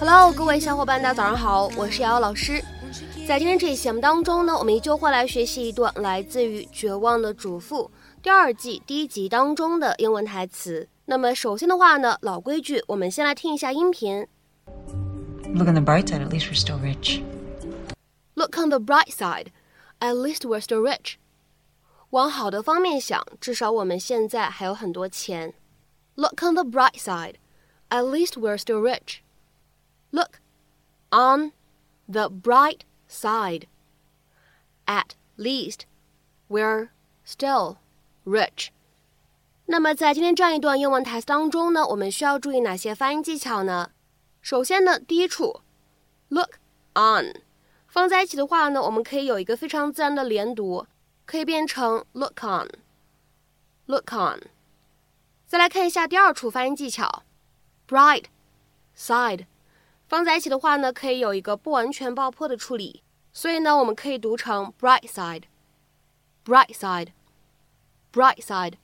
Hello，各位小伙伴，大家早上好，我是瑶瑶老师。在今天这期节目当中呢，我们依旧会来学习一段来自于《绝望的主妇》第二季第一集当中的英文台词。那么首先的话呢，老规矩，我们先来听一下音频。Look on the bright side, at least we're still rich. Look on the bright side, at least we're still rich. 往好的方面想，至少我们现在还有很多钱。Look on the bright side, at least we're still rich. Look on the bright side. At least we're still rich. 那么在今天这样一段英文台词当中呢，我们需要注意哪些发音技巧呢？首先呢，第一处，look on， 放在一起的话呢，我们可以有一个非常自然的连读，可以变成 look on，look on。再来看一下第二处发音技巧，bright side。放在一起的话呢，可以有一个不完全爆破的处理，所以呢，我们可以读成 bright side，bright side，bright side。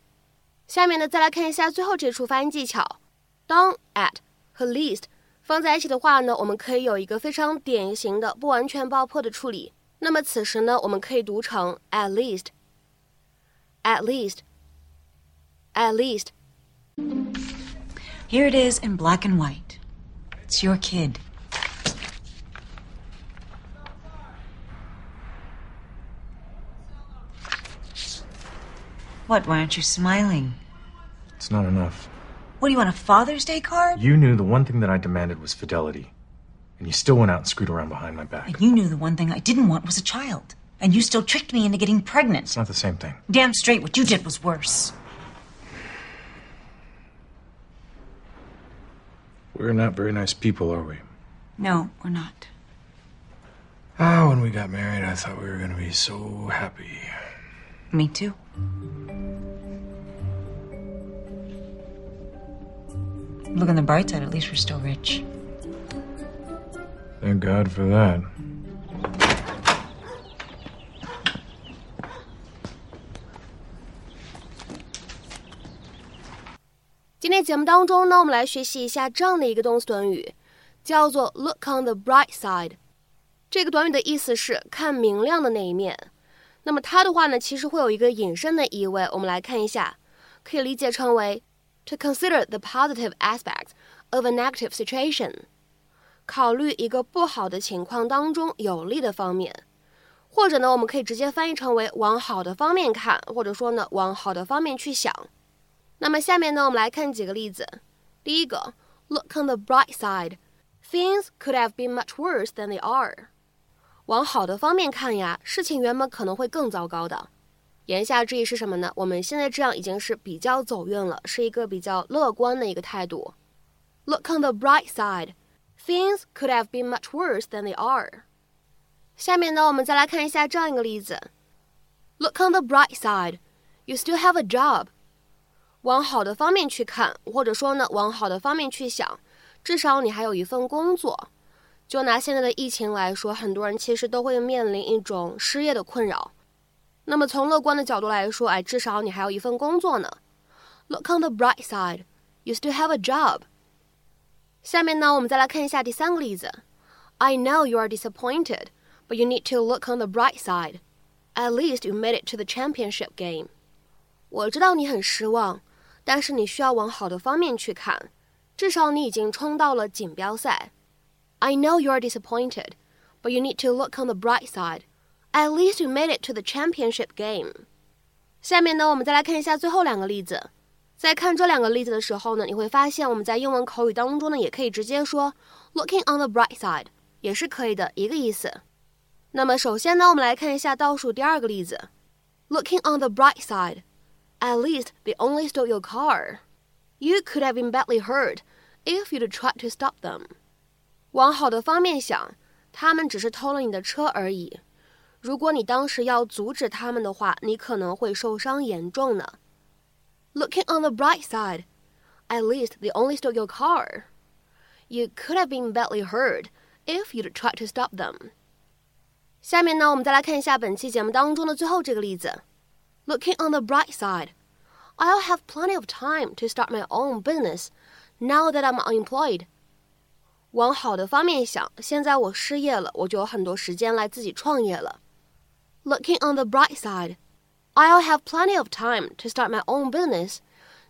下面呢，再来看一下最后这处发音技巧，当 at 和 least 放在一起的话呢，我们可以有一个非常典型的不完全爆破的处理。那么此时呢，我们可以读成 at least，at least，at least。Here it is in black and white. It's your kid. What? Why aren't you smiling? It's not enough. What do you want, a Father's Day card? You knew the one thing that I demanded was fidelity. And you still went out and screwed around behind my back. And you knew the one thing I didn't want was a child. And you still tricked me into getting pregnant. It's not the same thing. Damn straight, what you did was worse. We're not very nice people, are we? No, we're not. Ah, when we got married, I thought we were going to be so happy. Me too. Look on the bright side, at least we're still rich. Thank God for that. 今天节目当中呢，我们来学习一下这样的一个动词短语，叫做 look on the bright side。这个短语的意思是看明亮的那一面。那么它的话呢，其实会有一个引申的意味。我们来看一下，可以理解成为 to consider the positive aspects of a negative situation，考虑一个不好的情况当中有利的方面。或者呢，我们可以直接翻译成为往好的方面看，或者说呢，往好的方面去想。那么下面呢，我们来看几个例子。第一个，Look on the bright side, things could have been much worse than they are。往好的方面看呀，事情原本可能会更糟糕的。言下之意是什么呢？我们现在这样已经是比较走运了，是一个比较乐观的一个态度。Look on the bright side, things could have been much worse than they are。下面呢，我们再来看一下这样一个例子。Look on the bright side, you still have a job。往好的方面去看，或者说呢，往好的方面去想，至少你还有一份工作。就拿现在的疫情来说，很多人其实都会面临一种失业的困扰。那么从乐观的角度来说，哎，至少你还有一份工作呢。Look on the bright side, you still have a job。下面呢，我们再来看一下第三个例子。I know you are disappointed, but you need to look on the bright side. At least you made it to the championship game. 我知道你很失望。但是你需要往好的方面去看，至少你已经冲到了锦标赛。I know you are disappointed, but you need to look on the bright side. At least you made it to the championship game. 下面呢，我们再来看一下最后两个例子。在看这两个例子的时候呢，你会发现我们在英文口语当中呢，也可以直接说 looking on the bright side，也是可以的一个意思。那么首先呢，我们来看一下倒数第二个例子，looking on the bright side。at least they only stole your car. You could have been badly hurt if you'd tried to stop them. 往好的方面想，他们只是偷了你的车而已。 如果你当时要阻止他们的话，你可能会受伤严重呢。Looking on the bright side, at least they only stole your car. You could have been badly hurt if you'd tried to stop them. 下面呢，我们再来看一下本期节目当中的最后这个例子。Looking on the bright side, I'll have plenty of time to start my own business now that I'm unemployed. 往好的方面想，现在我失业了，我就有很多时间来自己创业了。Looking on the bright side, I'll have plenty of time to start my own business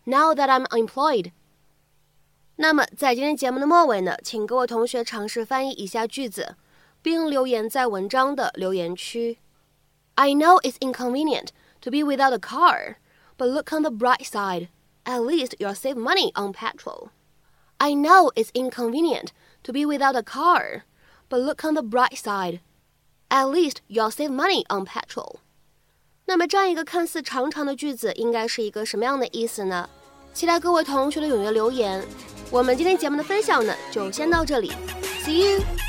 now that I'm unemployed. 那么，在今天节目的末尾呢，请各位同学尝试翻译以下句子，并留言在文章的留言区。I know it's inconvenient to be without a car, but look on the bright side. At least you'll save money on petrol. I know it's inconvenient to be without a car, but look on the bright side. At least you'll save money on petrol. 那么这样一个看似长长的句子，应该是一个什么样的意思呢？期待各位同学的踊跃留言。我们今天节目的分享呢，就先到这里，See you。